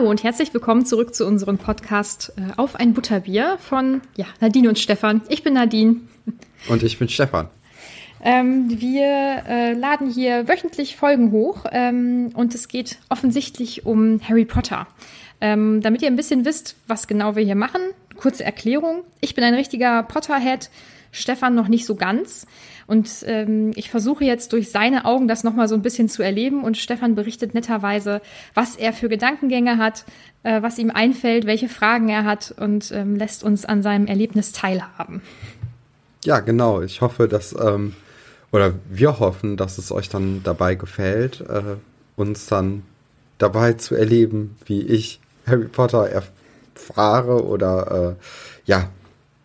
Hallo und herzlich willkommen zurück zu unserem Podcast äh, Auf ein Butterbier von ja, Nadine und Stefan. Ich bin Nadine. Und ich bin Stefan. Ähm, wir äh, laden hier wöchentlich Folgen hoch ähm, und es geht offensichtlich um Harry Potter. Ähm, damit ihr ein bisschen wisst, was genau wir hier machen, kurze Erklärung. Ich bin ein richtiger Potterhead, Stefan noch nicht so ganz. Und ähm, ich versuche jetzt durch seine Augen das nochmal so ein bisschen zu erleben. Und Stefan berichtet netterweise, was er für Gedankengänge hat, äh, was ihm einfällt, welche Fragen er hat und ähm, lässt uns an seinem Erlebnis teilhaben. Ja, genau. Ich hoffe, dass, ähm, oder wir hoffen, dass es euch dann dabei gefällt, äh, uns dann dabei zu erleben, wie ich Harry Potter erfahre oder äh, ja,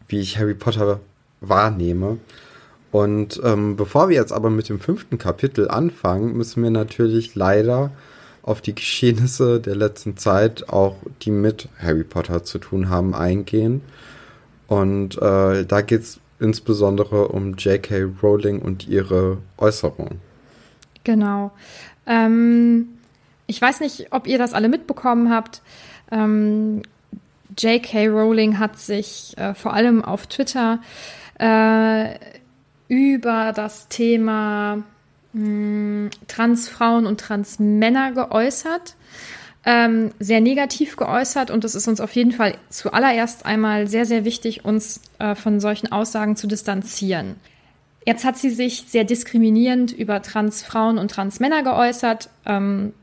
wie ich Harry Potter wahrnehme. Und ähm, bevor wir jetzt aber mit dem fünften Kapitel anfangen, müssen wir natürlich leider auf die Geschehnisse der letzten Zeit, auch die mit Harry Potter zu tun haben, eingehen. Und äh, da geht es insbesondere um J.K. Rowling und ihre Äußerung. Genau. Ähm, ich weiß nicht, ob ihr das alle mitbekommen habt. Ähm, J.K. Rowling hat sich äh, vor allem auf Twitter äh, über das Thema mh, Transfrauen und Transmänner geäußert. Ähm, sehr negativ geäußert und es ist uns auf jeden Fall zuallererst einmal sehr, sehr wichtig, uns äh, von solchen Aussagen zu distanzieren. Jetzt hat sie sich sehr diskriminierend über Transfrauen und Transmänner geäußert. Ähm,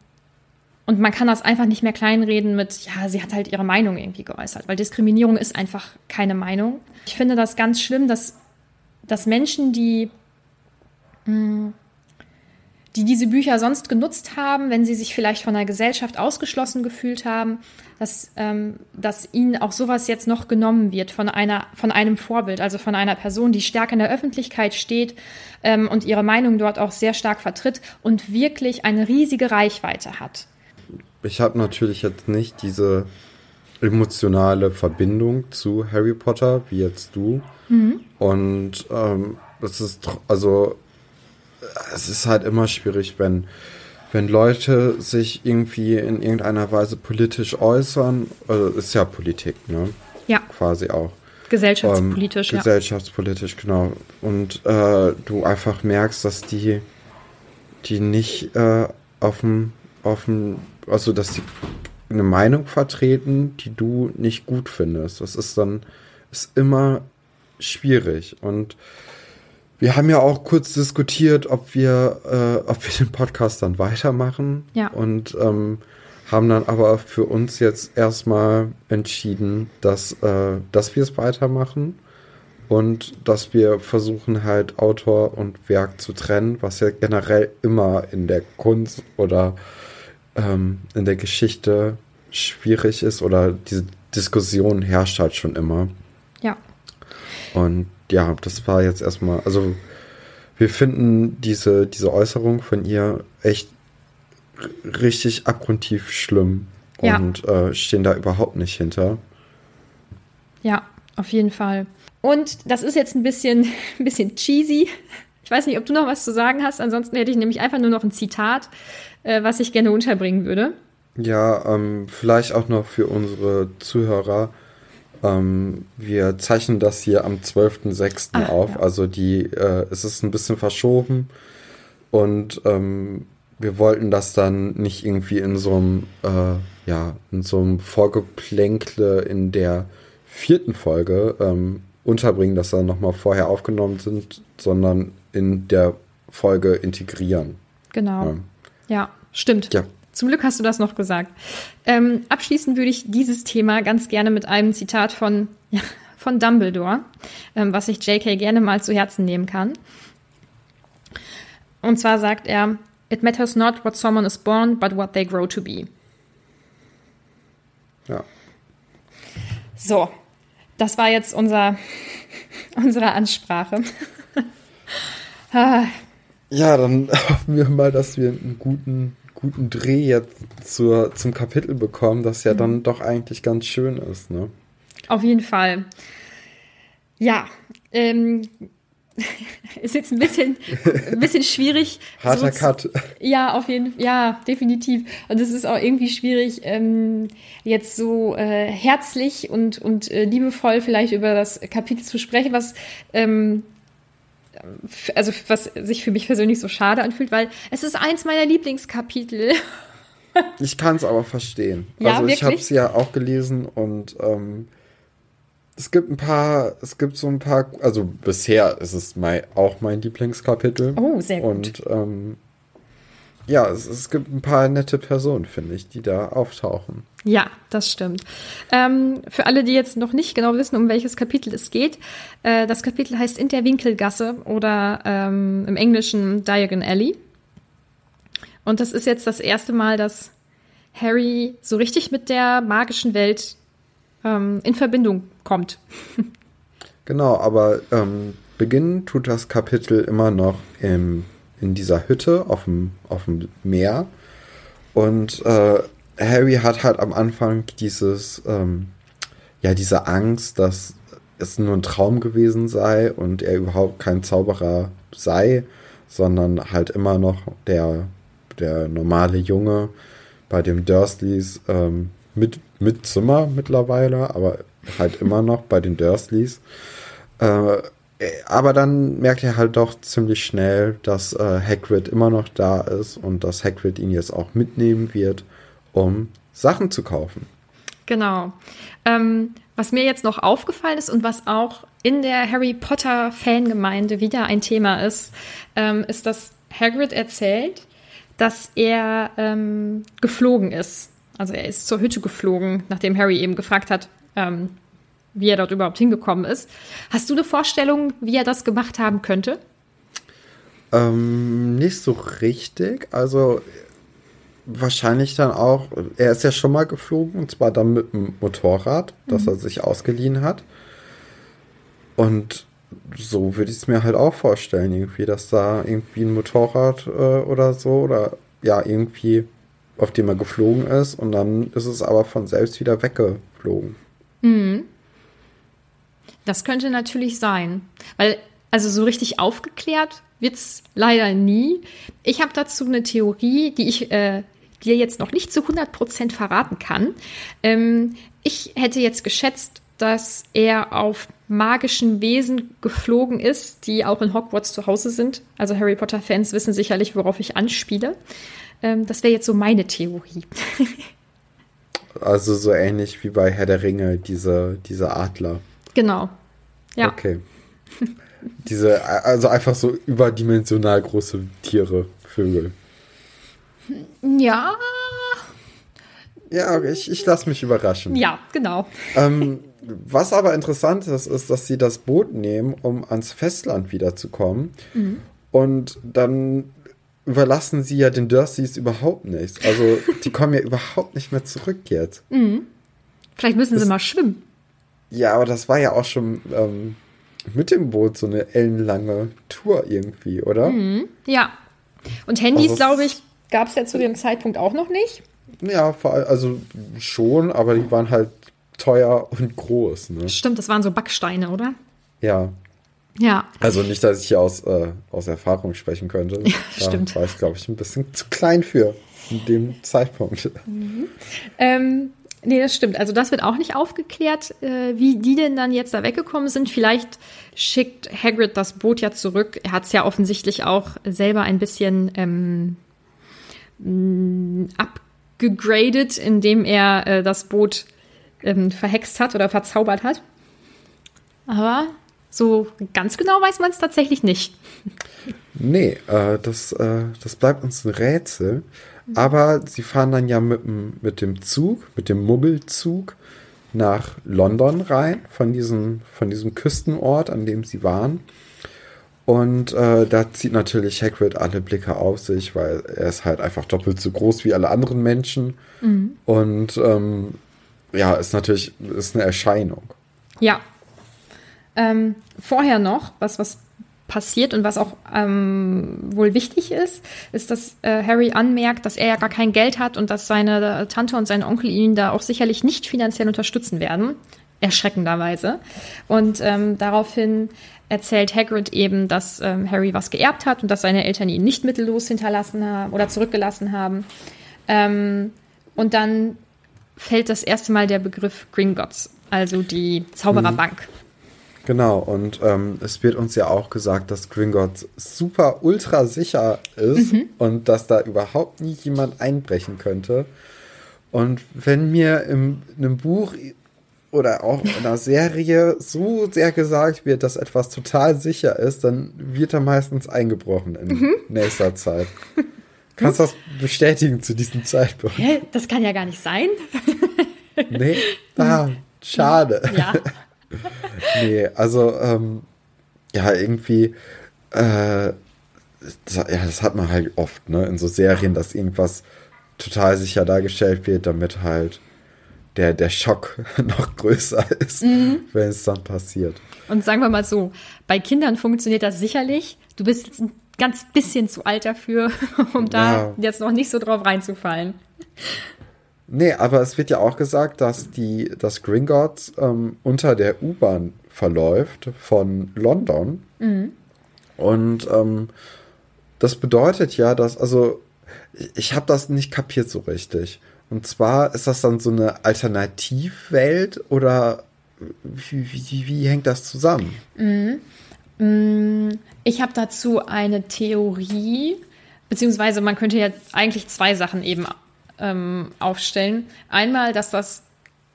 und man kann das einfach nicht mehr kleinreden mit, ja, sie hat halt ihre Meinung irgendwie geäußert, weil Diskriminierung ist einfach keine Meinung. Ich finde das ganz schlimm, dass, dass Menschen, die, mh, die diese Bücher sonst genutzt haben, wenn sie sich vielleicht von der Gesellschaft ausgeschlossen gefühlt haben, dass, ähm, dass ihnen auch sowas jetzt noch genommen wird von, einer, von einem Vorbild, also von einer Person, die stark in der Öffentlichkeit steht ähm, und ihre Meinung dort auch sehr stark vertritt und wirklich eine riesige Reichweite hat. Ich habe natürlich jetzt nicht diese emotionale Verbindung zu Harry Potter wie jetzt du. Und ähm, es ist also es ist halt immer schwierig, wenn wenn Leute sich irgendwie in irgendeiner Weise politisch äußern. Also ist ja Politik, ne? Ja, Quasi auch. gesellschaftspolitisch, ähm, ja. Gesellschaftspolitisch, genau. Und äh, du einfach merkst, dass die, die nicht äh, auf dem, auf dem, also dass die eine Meinung vertreten, die du nicht gut findest. Das ist dann, ist immer schwierig. Und wir haben ja auch kurz diskutiert, ob wir, äh, ob wir den Podcast dann weitermachen. Ja. Und ähm, haben dann aber für uns jetzt erstmal entschieden, dass, äh, dass wir es weitermachen und dass wir versuchen halt Autor und Werk zu trennen, was ja generell immer in der Kunst oder ähm, in der Geschichte schwierig ist oder diese Diskussion herrscht halt schon immer. Ja. Und ja, das war jetzt erstmal, also wir finden diese, diese Äußerung von ihr echt richtig abgrundtief schlimm Ja. und äh, stehen da überhaupt nicht hinter. Ja, auf jeden Fall. Und das ist jetzt ein bisschen, ein bisschen cheesy. Ich weiß nicht, ob du noch was zu sagen hast. Ansonsten hätte ich nämlich einfach nur noch ein Zitat, äh, was ich gerne unterbringen würde. Ja, ähm, vielleicht auch noch für unsere Zuhörer. Ähm, wir zeichnen das hier am 12.06. Ah, auf. ja. Also die, äh, es ist ein bisschen verschoben. Und ähm, wir wollten das dann nicht irgendwie in so einem, äh, ja, in so einem Vorgeplänkle in der vierten Folge ähm, unterbringen, dass da nochmal vorher aufgenommen sind, sondern in der Folge integrieren. Genau. Ja. Ja, stimmt. Ja. Zum Glück hast du das noch gesagt. Ähm, abschließend würde ich dieses Thema ganz gerne mit einem Zitat von, ja, von Dumbledore, ähm, was ich JK gerne mal zu Herzen nehmen kann. Und zwar sagt er, It matters not what someone is born, but what they grow to be. Ja. So, das war jetzt unser, unsere Ansprache. Ah, Ja, dann hoffen wir mal, dass wir einen guten, guten Dreh jetzt zur, zum Kapitel bekommen, das ja dann doch eigentlich ganz schön ist, ne? Auf jeden Fall. Ja, ähm, ist jetzt ein bisschen, ein bisschen schwierig. Harter zu- Cut. Ja, auf jeden Fall, ja, definitiv. Und es ist auch irgendwie schwierig, ähm, jetzt so äh, herzlich und, und äh, liebevoll vielleicht über das Kapitel zu sprechen, was ähm, also was sich für mich persönlich so schade anfühlt, weil es ist eins meiner Lieblingskapitel. Ich kann es aber verstehen. Ja, also ich wirklich? habe es ja auch gelesen und ähm, es gibt ein paar, es gibt so ein paar, also bisher ist es mein, auch mein Lieblingskapitel. Oh, sehr gut. Und ähm, ja, es, es gibt ein paar nette Personen, finde ich, die da auftauchen. Ja, das stimmt. Ähm, für alle, die jetzt noch nicht genau wissen, um welches Kapitel es geht, äh, das Kapitel heißt In der Winkelgasse oder ähm, im Englischen Diagon Alley. Und das ist jetzt das erste Mal, dass Harry so richtig mit der magischen Welt ähm, in Verbindung kommt. Genau, aber ähm, beginnen tut das Kapitel immer noch im, in dieser Hütte auf dem, auf dem Meer. Und äh, Harry hat halt am Anfang dieses, ähm, ja, diese Angst, dass es nur ein Traum gewesen sei und er überhaupt kein Zauberer sei, sondern halt immer noch der, der normale Junge bei dem Dursleys ähm, mit, mit Zimmer mittlerweile, aber halt immer noch bei den Dursleys. Äh, aber dann merkt er halt doch ziemlich schnell, dass äh, Hagrid immer noch da ist und dass Hagrid ihn jetzt auch mitnehmen wird, um Sachen zu kaufen. Genau. Ähm, was mir jetzt noch aufgefallen ist und was auch in der Harry Potter Fangemeinde wieder ein Thema ist, ähm, ist, dass Hagrid erzählt, dass er ähm, geflogen ist. Also er ist zur Hütte geflogen, nachdem Harry eben gefragt hat, ähm, wie er dort überhaupt hingekommen ist. Hast du eine Vorstellung, wie er das gemacht haben könnte? Ähm, nicht so richtig. Also wahrscheinlich dann auch, er ist ja schon mal geflogen und zwar dann mit dem Motorrad, das er sich ausgeliehen hat. Und so würde ich es mir halt auch vorstellen, irgendwie, dass da irgendwie ein Motorrad äh, oder so oder ja, irgendwie auf dem er geflogen ist und dann ist es aber von selbst wieder weggeflogen. Das könnte natürlich sein. Weil, also so richtig aufgeklärt wird's leider nie. Ich habe dazu eine Theorie, die ich äh, dir jetzt noch nicht zu 100% verraten kann. Ähm, ich hätte jetzt geschätzt, dass er auf magischen Wesen geflogen ist, die auch in Hogwarts zu Hause sind. Also Harry Potter-Fans wissen sicherlich, worauf ich anspiele. Ähm, das wäre jetzt so meine Theorie. Also so ähnlich wie bei Herr der Ringe, diese, diese Adler. genau. Ja. Okay. Diese, also einfach so überdimensional große Tiere, Vögel. Ja. Ja, ich, ich lasse mich überraschen. Ja, genau. Ähm, was aber interessant ist, ist, dass sie das Boot nehmen, um ans Festland wiederzukommen. Und dann überlassen sie ja den Dursleys überhaupt nichts. Also die kommen ja überhaupt nicht mehr zurück jetzt. Vielleicht müssen sie mal schwimmen. Ja, aber das war ja auch schon ähm, mit dem Boot so eine ellenlange Tour irgendwie, oder? Ja. Und Handys, Also- glaube ich, gab es ja zu dem Zeitpunkt auch noch nicht. Ja, also schon, aber die waren halt teuer und groß, ne? Stimmt, das waren so Backsteine, oder? Ja. Ja. Also nicht, dass ich hier aus, äh, aus Erfahrung sprechen könnte. da stimmt. war ich, glaube ich, ein bisschen zu klein für in dem Zeitpunkt. Ähm, nee, das stimmt. Also das wird auch nicht aufgeklärt, äh, wie die denn dann jetzt da weggekommen sind. Vielleicht schickt Hagrid das Boot ja zurück. Er hat es ja offensichtlich auch selber ein bisschen ähm, mh, abgegradet, indem er äh, das Boot ähm, verhext hat oder verzaubert hat. Aber so ganz genau weiß man es tatsächlich nicht. Nee, äh, das, äh, das bleibt uns ein Rätsel. Aber sie fahren dann ja mit, dem- mit dem Zug, mit dem Muggelzug nach London rein, von diesem, von diesem Küstenort, an dem sie waren. Und äh, da zieht natürlich Hagrid alle Blicke auf sich, weil er ist halt einfach doppelt so groß wie alle anderen Menschen. Und ähm, ja, ist natürlich ist eine Erscheinung. Ja. Ähm, vorher noch, was, was passiert und was auch ähm, wohl wichtig ist, ist, dass äh, Harry anmerkt, dass er ja gar kein Geld hat und dass seine Tante und sein Onkel ihn da auch sicherlich nicht finanziell unterstützen werden. Erschreckenderweise. Und ähm, daraufhin erzählt Hagrid eben, dass ähm, Harry was geerbt hat und dass seine Eltern ihn nicht mittellos hinterlassen haben oder zurückgelassen haben. Ähm, und dann fällt das erste Mal der Begriff Gringotts, also die Zaubererbank. Genau, und ähm, es wird uns ja auch gesagt, dass Gringotts super ultra sicher ist und dass da überhaupt nie jemand einbrechen könnte. Und wenn mir in einem Buch oder auch in einer Serie so sehr gesagt wird, dass etwas total sicher ist, dann wird da meistens eingebrochen in nächster Zeit. Kannst du das bestätigen zu diesem Zeitpunkt? Hä? Das kann ja gar nicht sein. Nee? Ah, schade. Ja. Nee, also, ähm, ja, irgendwie, äh, das, ja, das hat man halt oft, ne, in so Serien, dass irgendwas total sicher dargestellt wird, damit halt der, der Schock noch größer ist, wenn es dann passiert. Und sagen wir mal so, bei Kindern funktioniert das sicherlich. Du bist jetzt ein ganz bisschen zu alt dafür, um da Ja. jetzt noch nicht so drauf reinzufallen. Nee, aber es wird ja auch gesagt, dass die, dass Gringotts ähm, unter der U-Bahn verläuft von London. Und ähm, das bedeutet ja, dass, also, ich, ich habe das nicht kapiert so richtig. Und zwar ist das dann so eine Alternativwelt oder wie, wie, wie hängt das zusammen? Ich habe dazu eine Theorie, beziehungsweise man könnte ja eigentlich zwei Sachen eben ähm, aufstellen. Einmal, dass das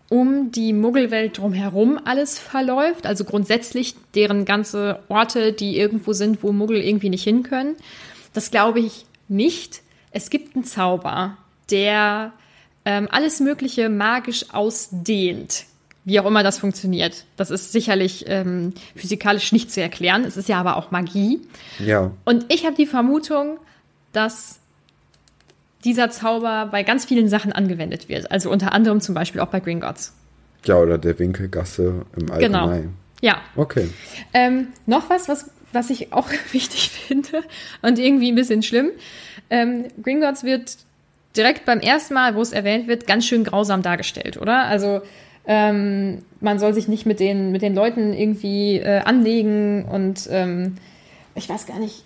um die Muggelwelt drumherum alles verläuft, also grundsätzlich deren ganze Orte, die irgendwo sind, wo Muggel irgendwie nicht hin können. Das glaube ich nicht. Es gibt einen Zauber, der ähm, alles Mögliche magisch ausdehnt. Wie auch immer das funktioniert. Das ist sicherlich ähm, physikalisch nicht zu erklären. Es ist ja aber auch Magie. Ja. Und ich habe die Vermutung, dass dieser Zauber bei ganz vielen Sachen angewendet wird. Also unter anderem zum Beispiel auch bei Gringotts. Ja, oder der Winkelgasse im Genau. Allgemeinen. Ja. Okay. Ähm, noch was, was, was ich auch wichtig finde und irgendwie ein bisschen schlimm. Ähm, Gringotts wird direkt beim ersten Mal, wo es erwähnt wird, ganz schön grausam dargestellt, oder? Also ähm, man soll sich nicht mit den, mit den Leuten irgendwie äh, anlegen und ähm, ich weiß gar nicht,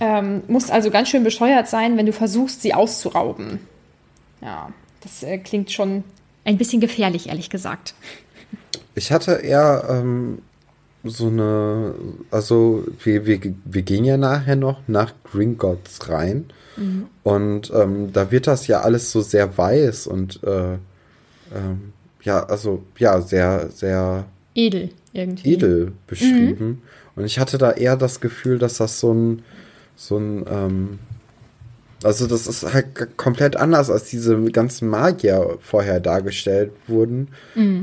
ähm, muss also ganz schön bescheuert sein, wenn du versuchst, sie auszurauben. Ja, das äh, klingt schon ein bisschen gefährlich, ehrlich gesagt. Ich hatte eher ähm, so eine, also wir, wir, wir gehen ja nachher noch nach Gringotts rein und ähm, da wird das ja alles so sehr weiß und äh, ähm, ja, also ja, sehr, sehr Edel irgendwie. edel beschrieben. Und ich hatte da eher das Gefühl, dass das so ein, so ein, ähm, also das ist halt komplett anders als diese ganzen Magier vorher dargestellt wurden,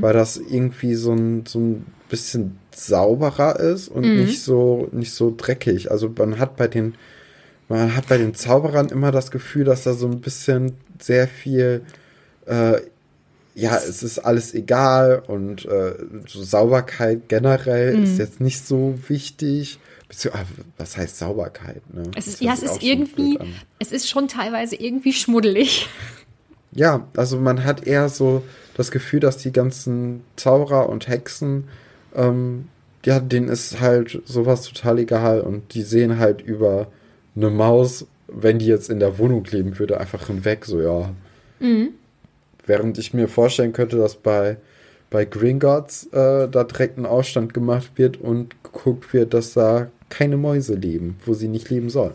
weil das irgendwie so ein, so ein bisschen sauberer ist und nicht so, nicht so dreckig. Also man hat bei den, man hat bei den Zauberern immer das Gefühl, dass da so ein bisschen sehr viel, äh, ja, es ist alles egal und äh, so Sauberkeit generell Mhm. ist jetzt nicht so wichtig. Ah, Was heißt Sauberkeit? Ne? Es ist, Das ja, es ist irgendwie, es ist schon teilweise irgendwie schmuddelig. Ja, also man hat eher so das Gefühl, dass die ganzen Zauberer und Hexen, ähm, ja, denen ist halt sowas total egal und die sehen halt über eine Maus, wenn die jetzt in der Wohnung leben würde, einfach hinweg, so ja. Während ich mir vorstellen könnte, dass bei, bei Gringotts äh, da direkt ein Ausstand gemacht wird und geguckt wird, dass da keine Mäuse leben, wo sie nicht leben sollen.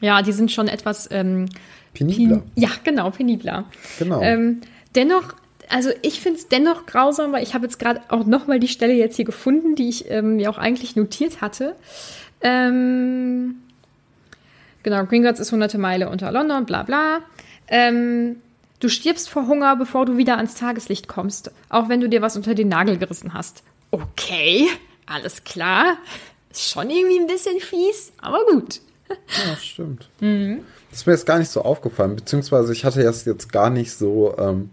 Ja, die sind schon etwas ähm, Penibler. pen- Ja, genau, penibler. Genau. Ähm, dennoch, also ich finde es dennoch grausam, weil ich habe jetzt gerade auch nochmal die Stelle jetzt hier gefunden, die ich ähm, mir auch eigentlich notiert hatte. Ähm, genau, Gringotts ist hunderte Meile unter London, bla bla. Ähm, du stirbst vor Hunger, bevor du wieder ans Tageslicht kommst, auch wenn du dir was unter den Nagel gerissen hast. Okay, alles klar. Ist schon irgendwie ein bisschen fies, aber gut. Ja, stimmt. Das ist mir jetzt gar nicht so aufgefallen, beziehungsweise ich hatte das jetzt gar nicht so, ähm,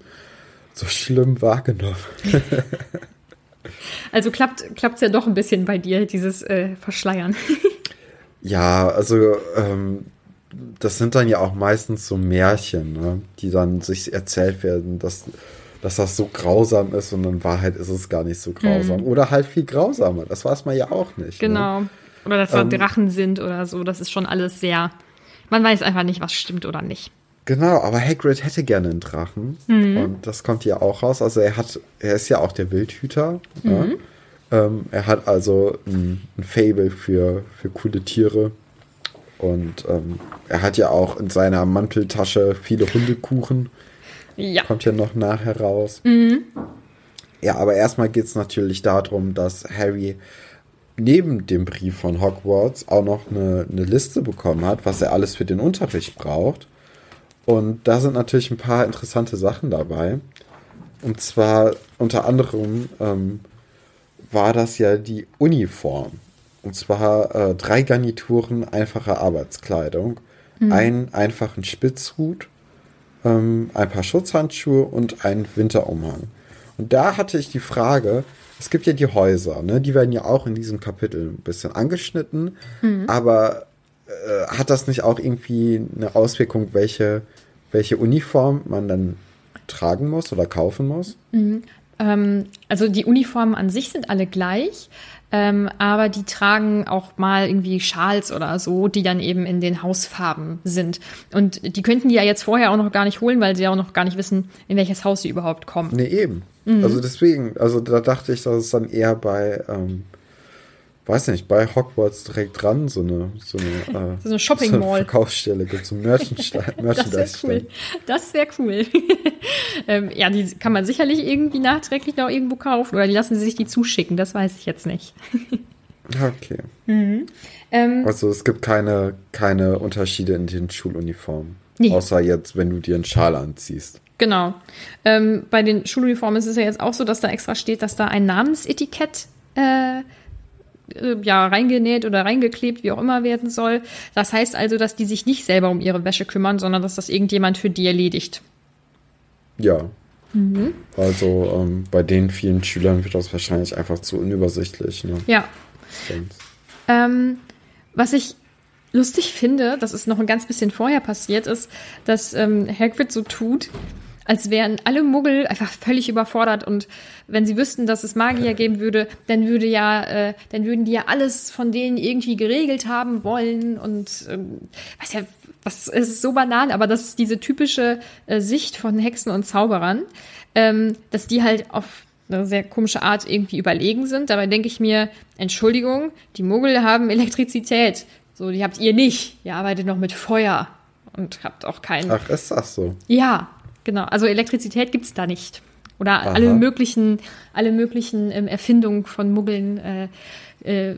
so schlimm wahrgenommen. Also klappt es ja doch ein bisschen bei dir, dieses äh, Verschleiern. Ja, also ähm, das sind dann ja auch meistens so Märchen, ne, die dann sich erzählt werden, dass, dass das so grausam ist und in Wahrheit ist es gar nicht so grausam. Oder halt viel grausamer, das weiß man ja auch nicht. Ne? Genau. Oder dass da Drachen sind oder so. Das ist schon alles sehr. Man weiß einfach nicht, was stimmt oder nicht. Genau, aber Hagrid hätte gerne einen Drachen. Und das kommt hier auch raus. Also er hat, er ist ja auch der Wildhüter. Ja? Ähm, er hat also ein, ein Fable für, für coole Tiere. Und ähm, er hat ja auch in seiner Manteltasche viele Hundekuchen. Ja. Kommt ja noch nachher raus. Ja, aber erstmal geht es natürlich darum, dass Harry neben dem Brief von Hogwarts auch noch eine, eine Liste bekommen hat, was er alles für den Unterricht braucht. Und da sind natürlich ein paar interessante Sachen dabei. Und zwar unter anderem ähm, war das ja die Uniform. Und zwar äh, drei Garnituren einfacher Arbeitskleidung, einen einfachen Spitzhut, ähm, ein paar Schutzhandschuhe und einen Winterumhang. Und da hatte ich die Frage, es gibt ja die Häuser, ne? die werden ja auch in diesem Kapitel ein bisschen angeschnitten, aber äh, hat das nicht auch irgendwie eine Auswirkung, welche, welche Uniform man dann tragen muss oder kaufen muss? Ähm, also die Uniformen an sich sind alle gleich, ähm, aber die tragen auch mal irgendwie Schals oder so, die dann eben in den Hausfarben sind. Und die könnten die ja jetzt vorher auch noch gar nicht holen, weil sie ja auch noch gar nicht wissen, in welches Haus sie überhaupt kommen. Nee, eben. Also deswegen, also da dachte ich, dass es dann eher bei, ähm, weiß nicht, bei Hogwarts direkt dran so eine, so eine, äh, So eine Shopping Mall. Verkaufsstelle gibt, so ein Merchandise. Das wäre cool. Das wäre cool. ähm, ja, die kann man sicherlich irgendwie nachträglich noch irgendwo kaufen oder die lassen sie sich die zuschicken, das weiß ich jetzt nicht. Okay. Ähm, Also es gibt keine, keine Unterschiede in den Schuluniformen. Nee. Außer jetzt, wenn du dir einen Schal anziehst. Genau. Ähm, bei den Schuluniformen ist es ja jetzt auch so, dass da extra steht, dass da ein Namensetikett äh, äh, ja, reingenäht oder reingeklebt, wie auch immer werden soll. Das heißt also, dass die sich nicht selber um ihre Wäsche kümmern, sondern dass das irgendjemand für die erledigt. Ja. Mhm. Also ähm, bei den vielen Schülern wird das wahrscheinlich einfach zu unübersichtlich. Ne? Ja. Ähm, was ich lustig finde, das ist noch ein ganz bisschen vorher passiert, ist, dass ähm, Hagrid so tut, als wären alle Muggel einfach völlig überfordert und wenn sie wüssten, dass es Magier geben würde, dann würde ja, äh, dann würden die ja alles von denen irgendwie geregelt haben wollen und ähm, weiß ja, was es ist so banal, aber das ist diese typische äh, Sicht von Hexen und Zauberern, ähm, dass die halt auf eine sehr komische Art irgendwie überlegen sind. Dabei denke ich mir, Entschuldigung, die Muggel haben Elektrizität. So, die habt ihr nicht. Ihr arbeitet noch mit Feuer und habt auch keinen. Ach, ist das so? Ja, genau. Also Elektrizität gibt's da nicht. Oder alle möglichen, alle möglichen ähm, Erfindungen von Muggeln äh, äh,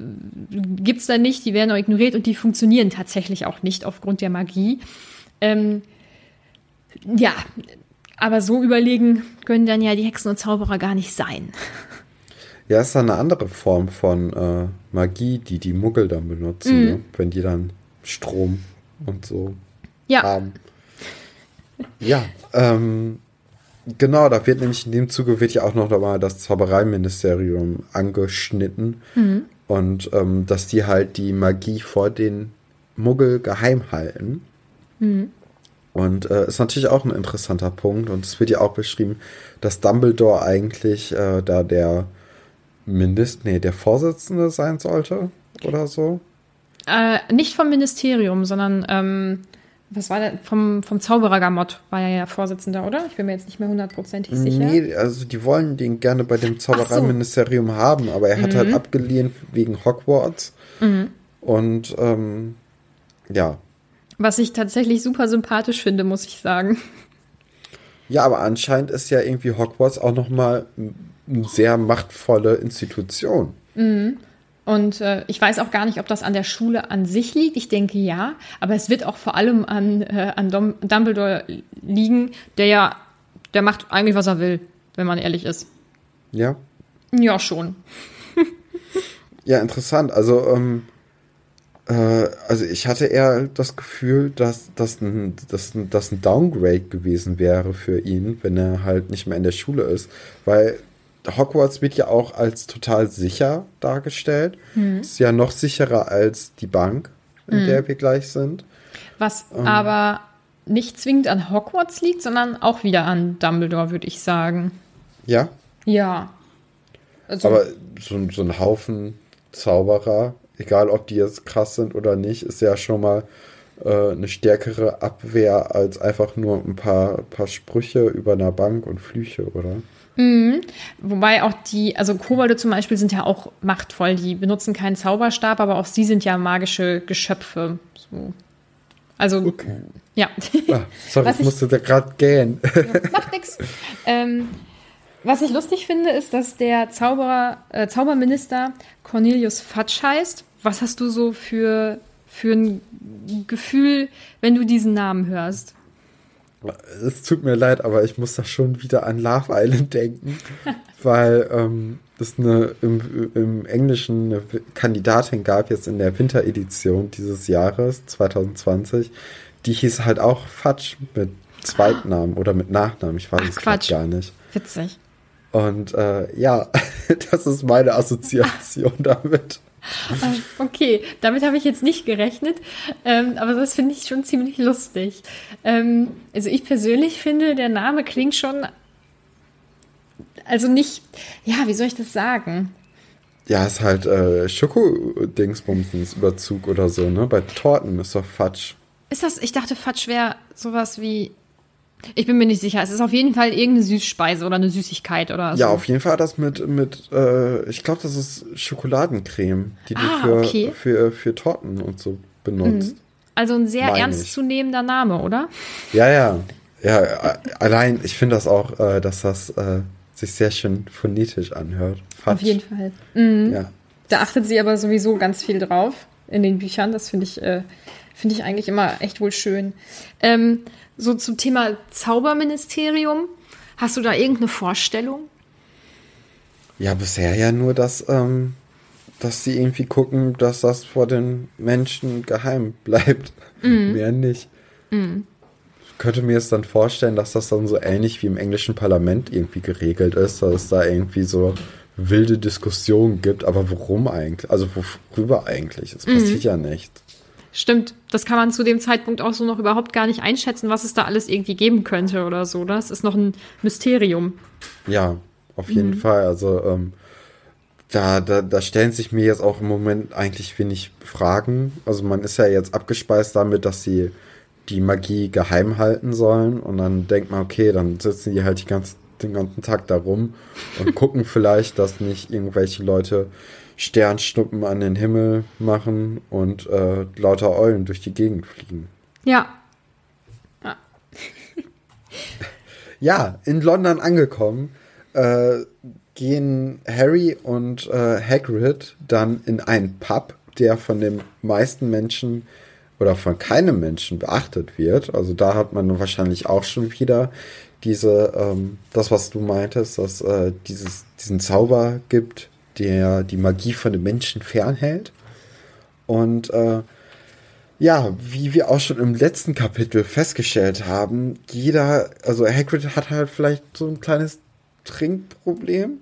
gibt's da nicht. Die werden auch ignoriert und die funktionieren tatsächlich auch nicht aufgrund der Magie. Ähm, ja, aber so überlegen können dann ja die Hexen und Zauberer gar nicht sein. Ja, ist dann eine andere Form von äh, Magie, die die Muggel dann benutzen, Mhm. ne? wenn die dann Strom und so Ja. haben. Ja, ähm, genau, da wird nämlich in dem Zuge wird ja auch noch mal das Zaubereiministerium angeschnitten und ähm, dass die halt die Magie vor den Muggel geheim halten. Und äh, ist natürlich auch ein interessanter Punkt und es wird ja auch beschrieben, dass Dumbledore eigentlich äh, da der Mindest, nee, der Vorsitzende sein sollte oder so. Äh, nicht vom Ministerium, sondern ähm, was war der? Vom, vom Zauberergamott war er ja Vorsitzender, oder? Ich bin mir jetzt nicht mehr hundertprozentig sicher. Nee, also die wollen den gerne bei dem Zaubereiministerium haben, aber er hat Mhm. halt abgelehnt wegen Hogwarts. Und ähm, ja. Was ich tatsächlich super sympathisch finde, muss ich sagen. Ja, aber anscheinend ist ja irgendwie Hogwarts auch nochmal eine sehr machtvolle Institution. Und äh, ich weiß auch gar nicht, ob das an der Schule an sich liegt. Ich denke ja. Aber es wird auch vor allem an, äh, an Dom Dumbledore liegen, der ja, der macht eigentlich, was er will, wenn man ehrlich ist. Ja. Ja, schon. Ja, interessant. Also, ähm, äh, also ich hatte eher das Gefühl, dass das ein, dass, ein- dass ein Downgrade gewesen wäre für ihn, wenn er halt nicht mehr in der Schule ist. Weil Hogwarts wird ja auch als total sicher dargestellt. Ist ja noch sicherer als die Bank, in der wir gleich sind. Was aber nicht zwingend an Hogwarts liegt, sondern auch wieder an Dumbledore, würde ich sagen. Ja. Ja. Also, Aber so, ein- so ein Haufen Zauberer, egal ob die jetzt krass sind oder nicht, ist ja schon mal äh, eine stärkere Abwehr als einfach nur ein paar, paar Sprüche über einer Bank und Flüche, oder? Wobei auch die, also Kobolde zum Beispiel sind ja auch machtvoll. Die benutzen keinen Zauberstab, aber auch sie sind ja magische Geschöpfe. So. Also, ja. Ah, sorry, Was ich ich- musste da gerade gähnen. Macht nix. Ähm, was ich lustig finde, ist, dass der Zauberer, äh, Zauberminister Cornelius Fudge heißt. Was hast du so für, für ein Gefühl, wenn du diesen Namen hörst? Es tut mir leid, aber ich muss da schon wieder an Love Island denken, weil ähm, es eine, im, im Englischen eine Kandidatin gab, jetzt in der Winteredition dieses Jahres, 2020, die hieß halt auch Fudge mit Zweitnamen oder mit Nachnamen, ich weiß Ach, es Quatsch. gar nicht. Witzig. Und äh, ja, das ist meine Assoziation damit. Okay, damit habe ich jetzt nicht gerechnet, ähm, aber das finde ich schon ziemlich lustig. Ähm, also ich persönlich finde, der Name klingt schon, also nicht, ja, wie soll ich das sagen? Ja, ist halt äh, Schoko-Dingsbumsens Überzug oder so, ne? Bei Torten ist doch Fudge. Ist das, ich dachte, Fatsch wäre sowas wie, ich bin mir nicht sicher, es ist auf jeden Fall irgendeine Süßspeise oder eine Süßigkeit oder so. Ja, auf jeden Fall hat das mit, mit äh, ich glaube, das ist Schokoladencreme, die du Ah, für, okay. für, für Torten und so benutzt. Also ein sehr Meine ernstzunehmender Name, oder? Ja, ja. Ja, äh, allein, ich finde das auch, äh, dass das äh, sich sehr schön phonetisch anhört. Fudge. Auf jeden Fall. Mhm. Ja. Da achtet sie aber sowieso ganz viel drauf in den Büchern. Das finde ich, äh, finde ich eigentlich immer echt wohl schön. Ähm, so zum Thema Zauberministerium. Hast du da irgendeine Vorstellung? ja, bisher ja nur, dass, ähm, dass sie irgendwie gucken, dass das vor den Menschen geheim bleibt. Mehr nicht. Ich könnte mir jetzt dann vorstellen, dass das dann so ähnlich wie im englischen Parlament irgendwie geregelt ist, dass es da irgendwie so wilde Diskussionen gibt, aber worum eigentlich? Also worüber eigentlich? Es passiert ja nicht. Stimmt, das kann man zu dem Zeitpunkt auch so noch überhaupt gar nicht einschätzen, was es da alles irgendwie geben könnte oder so. Das ist noch ein Mysterium. Ja, auf jeden Fall. Also ähm, da, da, da stellen sich mir jetzt auch im Moment eigentlich wenig Fragen. Also man ist ja jetzt abgespeist damit, dass sie die Magie geheim halten sollen und dann denkt man, okay, dann sitzen die halt die ganze, den ganzen Tag da rum und gucken vielleicht, dass nicht irgendwelche Leute Sternschnuppen an den Himmel machen und äh, lauter Eulen durch die Gegend fliegen. Ja, Ja, in London angekommen, äh, gehen Harry und äh, Hagrid dann in einen Pub, der von den meisten Menschen oder von keinem Menschen beachtet wird. Also da hat man wahrscheinlich auch schon wieder diese, ähm, das, was du meintest, dass äh, dieses, diesen Zauber gibt, der die Magie von den Menschen fernhält. Und äh, Ja, wie wir auch schon im letzten Kapitel festgestellt haben, jeder, also Hagrid hat halt vielleicht so ein kleines Trinkproblem,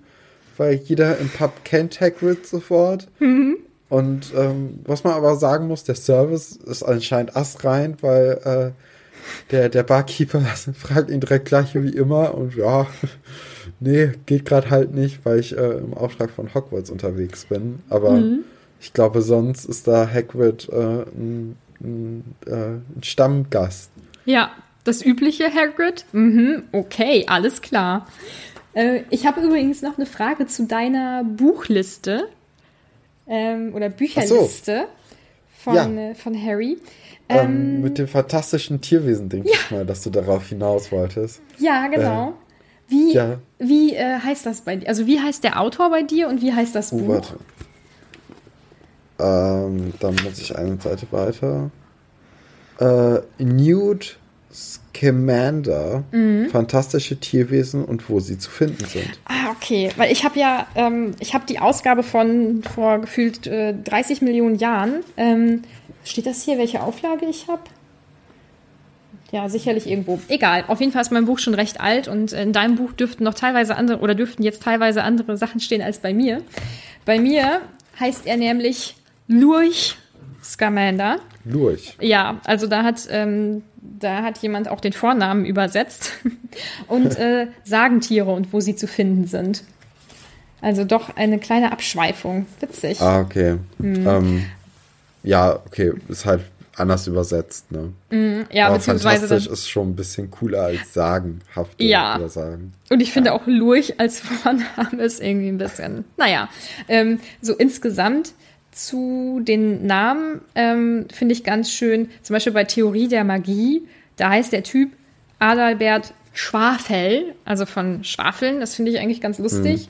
weil jeder im Pub kennt Hagrid sofort. Mhm. Und ähm, was man aber sagen muss, der Service ist anscheinend astrein, weil äh, der, der Barkeeper fragt ihn direkt gleich wie immer und ja, nee, geht gerade halt nicht, weil ich äh, im Auftrag von Hogwarts unterwegs bin. Aber Mhm. ich glaube, sonst ist da Hagrid äh, ein, ein, äh, ein Stammgast. Ja, das übliche Hagrid. Mhm, okay, alles klar. Äh, ich habe übrigens noch eine Frage zu deiner Buchliste ähm, oder Bücherliste von, Ja. äh, von Harry. Ähm, mit dem fantastischen Tierwesen, denke ich mal, dass du darauf hinaus wolltest. Ja, genau. wie ja. wie äh, heißt das bei dir? Also wie heißt der Autor bei dir und wie heißt das Oh, Buch? warte. Ähm, dann muss ich eine Seite weiter. Äh, Newt Scamander, Mhm. fantastische Tierwesen und wo sie zu finden sind. Ah, okay. Weil ich habe ja, ähm, ich habe die Ausgabe von vor gefühlt äh, 30 Millionen Jahren. Ähm, steht das hier, welche Auflage ich habe? Ja, sicherlich irgendwo. Egal. Auf jeden Fall ist mein Buch schon recht alt und in deinem Buch dürften noch teilweise andere oder dürften jetzt teilweise andere Sachen stehen als bei mir. Bei mir heißt er nämlich Lurch Scamander. Lurch. Ja, also da hat, ähm, da hat jemand auch den Vornamen übersetzt und äh, Sagentiere und wo sie zu finden sind. Also doch eine kleine Abschweifung. Witzig. Ah, okay. Mhm. Ähm, ja, okay, ist halt anders übersetzt, ne? ja, Aber beziehungsweise fantastisch ist schon ein bisschen cooler als sagenhaft Ja. oder sagen. und ich finde auch Lurch als Vorname ist irgendwie ein bisschen, naja, ähm, so insgesamt zu den Namen ähm, finde ich ganz schön, zum Beispiel bei Theorie der Magie, da heißt der Typ Adalbert Schwafel, also von Schwafeln, das finde ich eigentlich ganz lustig.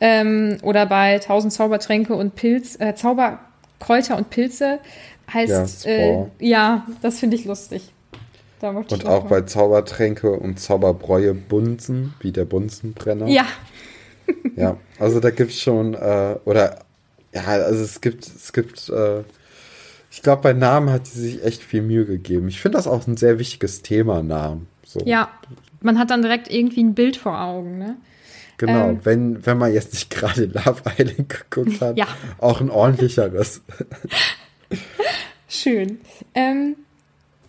Ähm, oder bei Tausend Zaubertränke und Pilz, äh, Zauberkräuter und Pilze heißt, Ja, äh, ja, das finde ich lustig. Da Und ich auch bei Zaubertränke und Zauberbräue Bunsen, wie der Bunsenbrenner. Ja, Ja, also da gibt's schon, äh, oder, ja, also es gibt, es gibt, äh, ich glaube, bei Namen hat sie sich echt viel Mühe gegeben. Ich finde das auch ein sehr wichtiges Thema, Namen. So. ja. Man hat dann direkt irgendwie ein Bild vor Augen, ne? Genau, ähm, wenn, wenn man jetzt nicht gerade Love Island geguckt hat, Ja. auch ein ordentlicheres. Schön. Ähm,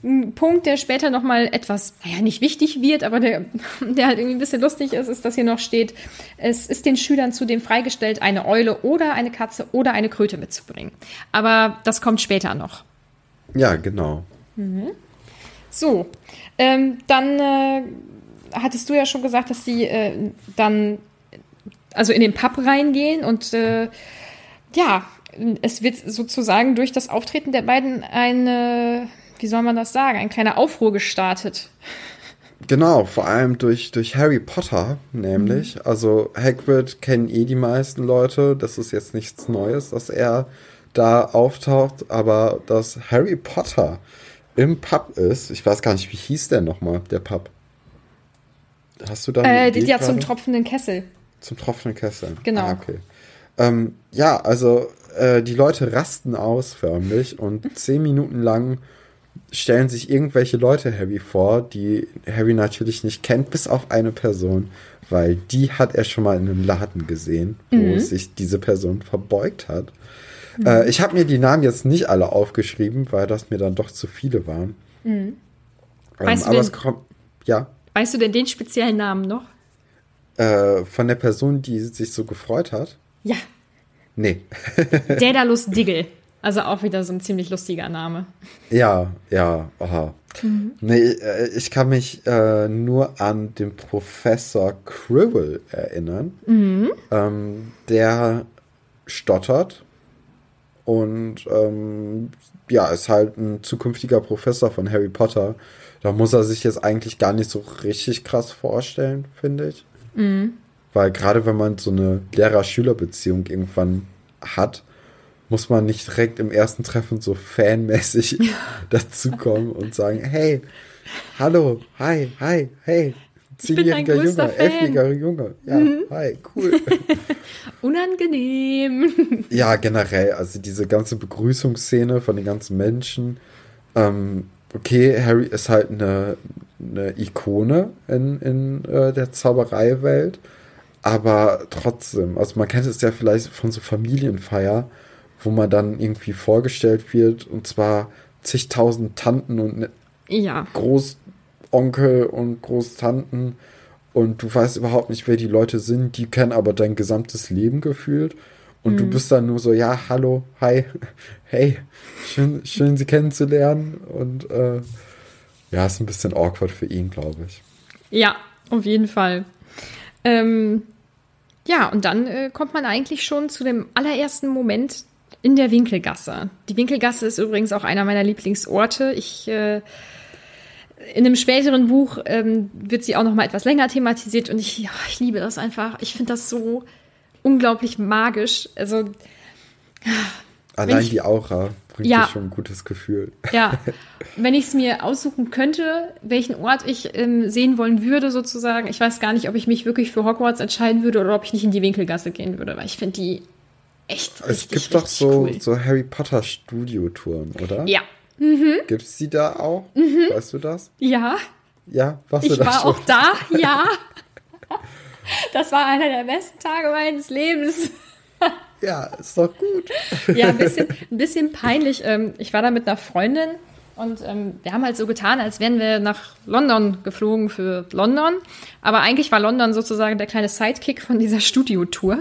ein Punkt, der später nochmal etwas, naja, nicht wichtig wird, aber der, der halt irgendwie ein bisschen lustig ist, ist, dass hier noch steht, es ist den Schülern zudem freigestellt, eine Eule oder eine Katze oder eine Kröte mitzubringen. Aber das kommt später noch. Ja, genau. So, ähm, dann äh, hattest du ja schon gesagt, dass sie äh, dann also in den Pub reingehen und äh, ja, es wird sozusagen durch das Auftreten der beiden eine, wie soll man das sagen, ein kleiner Aufruhr gestartet. Genau, vor allem durch, durch Harry Potter, nämlich. Mhm. Also Hagrid kennen eh die meisten Leute. Das ist jetzt nichts Neues, dass er da auftaucht. Aber dass Harry Potter im Pub ist, ich weiß gar nicht, wie hieß der nochmal, der Pub? Hast du da Äh, Idee ja, zum tropfenden Kessel. Zum tropfenden Kessel. Genau. Ah, okay. Ähm, ja, also äh, die Leute rasten aus förmlich und zehn Minuten lang stellen sich irgendwelche Leute Harry vor, die Harry natürlich nicht kennt, bis auf eine Person, weil die hat er schon mal in einem Laden gesehen, wo Mhm. sich diese Person verbeugt hat. Äh, ich habe mir die Namen jetzt nicht alle aufgeschrieben, weil das mir dann doch zu viele waren. Ähm, Mhm. Weißt du aber denn- es kommt, ja, Weißt du denn den speziellen Namen noch? äh, von der Person, die sich so gefreut hat. Ja, Nee. Daedalus Diggle. Also auch wieder so ein ziemlich lustiger Name. Ja, ja, aha. Nee, äh, ich kann mich äh, nur an den Professor Cribble erinnern. Ähm, der stottert und ähm, ja, ist halt ein zukünftiger Professor von Harry Potter. Da muss er sich jetzt eigentlich gar nicht so richtig krass vorstellen, finde ich. Weil gerade wenn man so eine Lehrer-Schüler-Beziehung irgendwann hat, muss man nicht direkt im ersten Treffen so fanmäßig dazukommen und sagen, hey, hallo, hi, hi, hey, zehnjähriger Junge, elfjähriger Junge, ja, hi, cool. Unangenehm. ja, generell, also diese ganze Begrüßungsszene von den ganzen Menschen, ähm, okay, Harry ist halt eine, eine Ikone in, in äh, der Zaubereiwelt, aber trotzdem, also man kennt es ja vielleicht von so Familienfeier, wo man dann irgendwie vorgestellt wird und zwar zigtausend Tanten und ne, Ja. Großonkel und Großtanten und du weißt überhaupt nicht, wer die Leute sind, die kennen aber dein gesamtes Leben gefühlt und du bist dann nur so, ja, hallo, hi, hey, schön, schön Sie kennenzulernen und äh, ja, ist ein bisschen awkward für ihn, glaube ich. Ja, auf jeden Fall. Ähm, ja, und dann äh, kommt man eigentlich schon zu dem allerersten Moment in der Winkelgasse. Die Winkelgasse ist übrigens auch einer meiner Lieblingsorte. Ich äh, in einem späteren Buch ähm, wird sie auch noch mal etwas länger thematisiert und ich, ja, ich liebe das einfach. Ich finde das so unglaublich magisch. Also Allein ich- die Aura bringt Ja. schon ein gutes Gefühl. Ja, wenn ich es mir aussuchen könnte, welchen Ort ich ähm, sehen wollen würde, sozusagen, ich weiß gar nicht, ob ich mich wirklich für Hogwarts entscheiden würde oder ob ich nicht in die Winkelgasse gehen würde, weil ich finde die echt Es richtig, gibt doch so, cool. so Harry Potter Studiotouren, oder? Ja, Gibt's die da auch? Weißt du das? ja, Ja, warst du ich da war schon? auch da, ja. Das war einer der besten Tage meines Lebens. Ja, ist doch gut. Ja, ein bisschen, ein bisschen peinlich. Ähm, Ich war da mit einer Freundin und ähm, wir haben halt so getan, als wären wir nach London geflogen für London. Aber eigentlich war London sozusagen der kleine Sidekick von dieser Studiotour.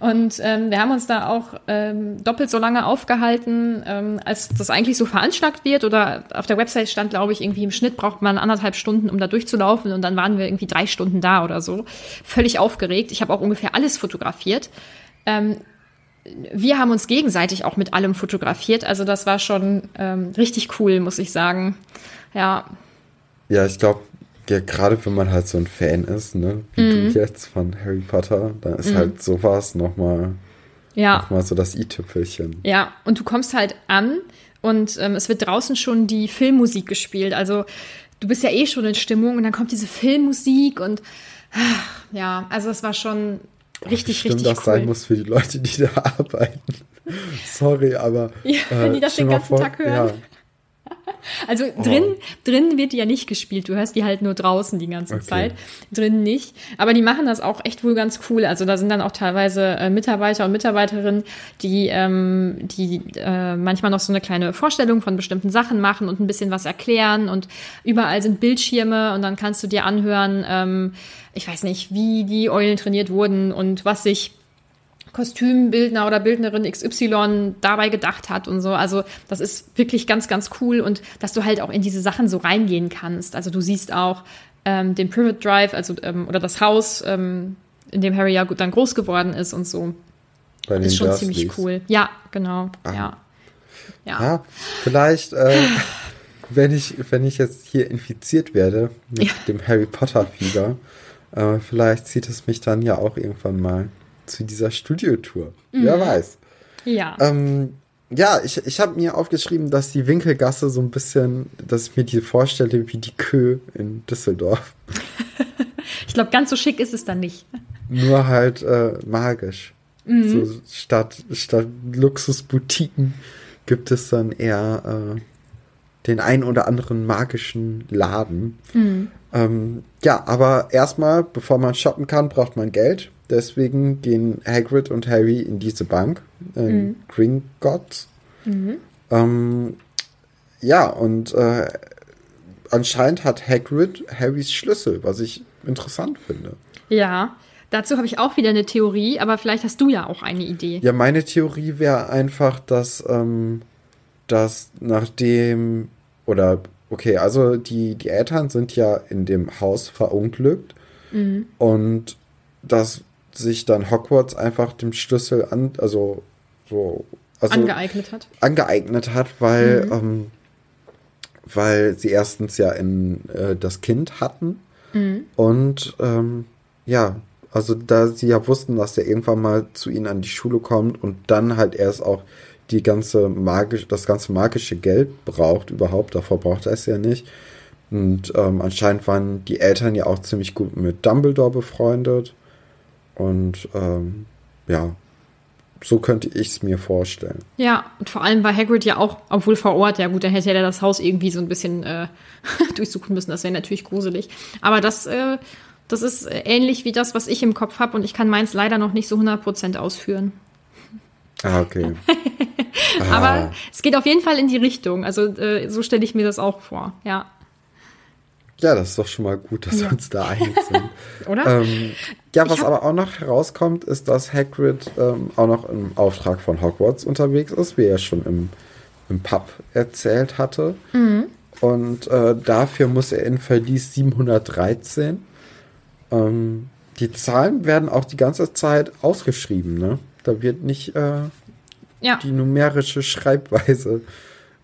Und ähm, wir haben uns da auch ähm, doppelt so lange aufgehalten, ähm, als das eigentlich so veranschlagt wird. Oder auf der Website stand, glaube ich, irgendwie im Schnitt braucht man anderthalb Stunden, um da durchzulaufen. Und dann waren wir irgendwie drei Stunden da oder so. Völlig aufgeregt. Ich habe auch ungefähr alles fotografiert wir haben uns gegenseitig auch mit allem fotografiert. Also das war schon ähm, richtig cool, muss ich sagen. Ja, Ja, ich glaube, ja, gerade wenn man halt so ein Fan ist, ne, wie Mhm. du jetzt von Harry Potter, dann ist halt sowas nochmal ja, noch mal so das i-Tüpfelchen. ja. Und du kommst halt an und ähm, es wird draußen schon die Filmmusik gespielt. Also du bist ja eh schon in Stimmung und dann kommt diese Filmmusik und ach, ja, also es war schon richtig, Stimmt, richtig das cool. sein muss für die Leute, die da arbeiten. Sorry, aber. äh, Ja, wenn die das den ganzen Tag hören. Ja, Also drin, drin wird die ja nicht gespielt. Du hörst die halt nur draußen die ganze Okay. Zeit. Drin nicht. Aber die machen das auch echt wohl ganz cool. Also da sind dann auch teilweise äh, Mitarbeiter und Mitarbeiterinnen, die, ähm, die äh, manchmal noch so eine kleine Vorstellung von bestimmten Sachen machen und ein bisschen was erklären. Und überall sind Bildschirme und dann kannst du dir anhören, ähm, ich weiß nicht, wie die Eulen trainiert wurden und was sich Kostümbildner oder Bildnerin XY dabei gedacht hat und so. Also das ist wirklich ganz, ganz cool und dass du halt auch in diese Sachen so reingehen kannst. Also du siehst auch ähm, den Private Drive, also ähm, oder das Haus, ähm, in dem Harry ja gut dann groß geworden ist und so. bei ist schon ziemlich cool. Ja, genau. Ja. Ja. Ja, vielleicht, äh, wenn, ich, wenn ich jetzt hier infiziert werde mit Ja. dem Harry Potter-Fieber, äh, vielleicht zieht es mich dann ja auch irgendwann mal zu dieser Studiotour. Mhm. Wer weiß. ja. Ähm, ja, ich, ich habe mir aufgeschrieben, dass die Winkelgasse so ein bisschen, dass ich mir die vorstelle wie die Kö in Düsseldorf. Ich glaube, ganz so schick ist es dann nicht. Nur halt äh, magisch. Mhm. So statt, statt Luxusboutiquen gibt es dann eher äh, den ein oder anderen magischen Laden. Mhm. Ähm, ja, aber erstmal, bevor man shoppen kann, braucht man Geld. Deswegen gehen Hagrid und Harry in diese Bank, in Mhm. Gringotts. Ähm, ja, und äh, anscheinend hat Hagrid Harrys Schlüssel, was ich interessant finde. Ja. Dazu habe ich auch wieder eine Theorie, aber vielleicht hast du ja auch eine Idee. Ja, meine Theorie wäre einfach, dass, ähm, dass nachdem, oder, okay, also die, die Eltern sind ja in dem Haus verunglückt und dass sich dann Hogwarts einfach dem Schlüssel an, also so, also angeeignet hat. angeeignet hat, weil, ähm, weil sie erstens ja in äh, das Kind hatten und ähm, ja, also da sie ja wussten, dass er irgendwann mal zu ihnen an die Schule kommt und dann halt erst auch die ganze magisch, das ganze magische Geld braucht überhaupt, davor braucht er es ja nicht. Und ähm, anscheinend waren die Eltern ja auch ziemlich gut mit Dumbledore befreundet. Und ähm, ja, so könnte ich es mir vorstellen. Ja, und vor allem war Hagrid ja auch, obwohl vor Ort, ja gut, dann hätte er das Haus irgendwie so ein bisschen äh, durchsuchen müssen. Das wäre natürlich gruselig. Aber das, äh, das ist ähnlich wie das, was ich im Kopf habe und ich kann meins leider noch nicht so 100% ausführen. Ah, okay. Aber Ah. es geht auf jeden Fall in die Richtung. Also äh, so stelle ich mir das auch vor, ja. Ja, das ist doch schon mal gut, dass wir uns da einig sind. Oder? ähm, ja, was aber auch noch herauskommt, ist, dass Hagrid ähm, auch noch im Auftrag von Hogwarts unterwegs ist, wie er schon im, im Pub erzählt hatte. Und äh, dafür muss er in Verlies 713. Ähm, die Zahlen werden auch die ganze Zeit ausgeschrieben, ne? Da wird nicht äh, ja. die numerische Schreibweise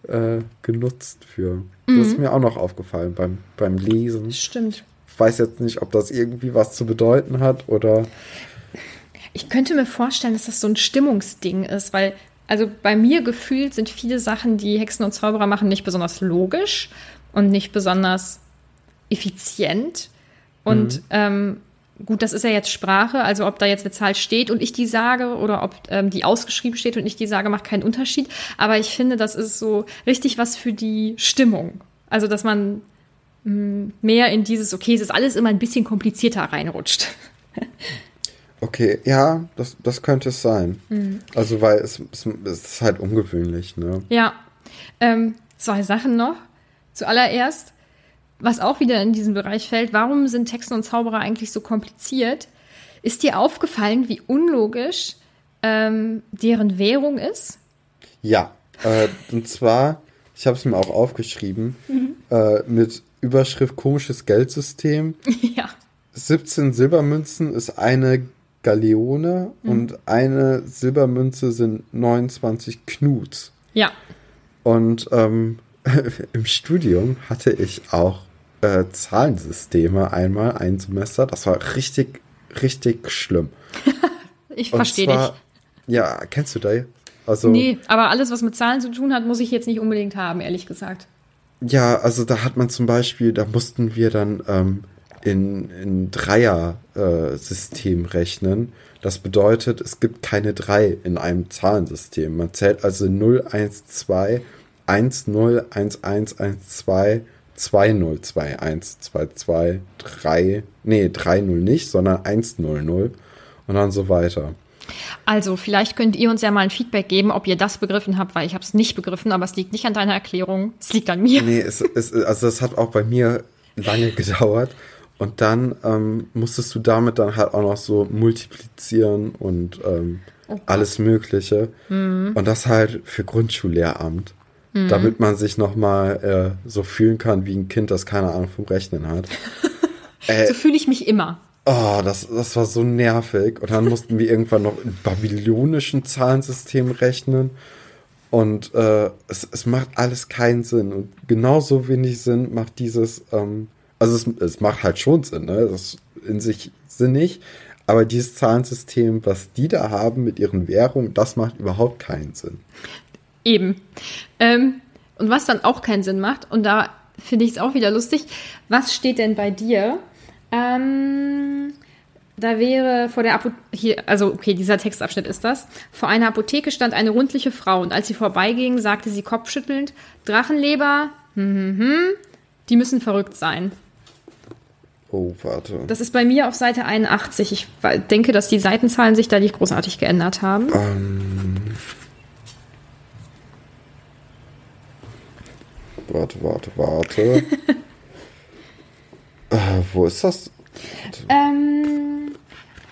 äh, genutzt für. Das ist mir auch noch aufgefallen beim, beim Lesen. Stimmt. Ich weiß jetzt nicht, ob das irgendwie was zu bedeuten hat oder. Ich könnte mir vorstellen, dass das so ein Stimmungsding ist, weil, also bei mir gefühlt sind viele Sachen, die Hexen und Zauberer machen, nicht besonders logisch und nicht besonders effizient. Und ähm, gut, das ist ja jetzt Sprache, also ob da jetzt eine Zahl steht und ich die sage oder ob ähm, die ausgeschrieben steht und ich die sage, macht keinen Unterschied. Aber ich finde, das ist so richtig was für die Stimmung. Also, dass man mh, mehr in dieses, okay, es ist alles immer ein bisschen komplizierter reinrutscht. Okay, ja, das, das könnte es sein. Also, weil es, es, es ist halt ungewöhnlich, ne? Ja, ähm, zwei Sachen noch. Zuallererst, was auch wieder in diesen Bereich fällt, warum sind Hexen und Zauberer eigentlich so kompliziert? Ist dir aufgefallen, wie unlogisch ähm, deren Währung ist? Ja, äh, und zwar, ich habe es mir auch aufgeschrieben, äh, mit Überschrift komisches Geldsystem. ja. 17 Silbermünzen ist eine Galeone und eine Silbermünze sind 29 Knuts. Ja. Und ähm, im Studium hatte ich auch äh, Zahlensysteme einmal ein Semester. Das war richtig, richtig schlimm. Ich verstehe dich. Ja, kennst du da? Also, Nee, aber alles, was mit Zahlen zu tun hat, muss ich jetzt nicht unbedingt haben, ehrlich gesagt. ja, also da hat man zum Beispiel, da mussten wir dann ähm, in, in Dreier-System rechnen. Das bedeutet, es gibt keine drei in einem Zahlensystem. Man zählt also 0, 1, 2, 1, 0, 1, 1, 1, 2, 2, 0, 2, 1, 2, 2, 3, nee, 3, 0 nicht, sondern 1, 0, 0 und dann so weiter. Also, vielleicht könnt ihr uns ja mal ein Feedback geben, ob ihr das begriffen habt, weil ich habe es nicht begriffen, aber es liegt nicht an deiner Erklärung, es liegt an mir. Nee, es, es, also das hat auch bei mir lange gedauert. Und dann ähm, musstest du damit dann halt auch noch so multiplizieren und ähm, alles Mögliche. Und das halt für Grundschullehramt. Damit man sich nochmal äh, so fühlen kann wie ein Kind, das keine Ahnung vom Rechnen hat. So fühle ich mich immer. Oh, das, das war so nervig. Und dann mussten wir irgendwann noch im babylonischen Zahlensystem rechnen. Und äh, es, es macht alles keinen Sinn. Und genauso wenig Sinn macht dieses, ähm, also es, es macht halt schon Sinn, ne? Das ist in sich sinnig. Aber dieses Zahlensystem, was die da haben mit ihren Währungen, das macht überhaupt keinen Sinn. Eben. Ähm, und was dann auch keinen Sinn macht, und da finde ich es auch wieder lustig, was steht denn bei dir? Ähm, da wäre vor der Apotheke, hier, also okay, dieser Textabschnitt ist das. Vor einer Apotheke stand eine rundliche Frau und als sie vorbeiging, sagte sie kopfschüttelnd, Drachenleber, hm, hm, hm, die müssen verrückt sein. Oh, warte. Das ist bei mir auf Seite 81. Ich denke, dass die Seitenzahlen sich da nicht großartig geändert haben. Warte, warte, warte. äh, wo ist das? Ähm,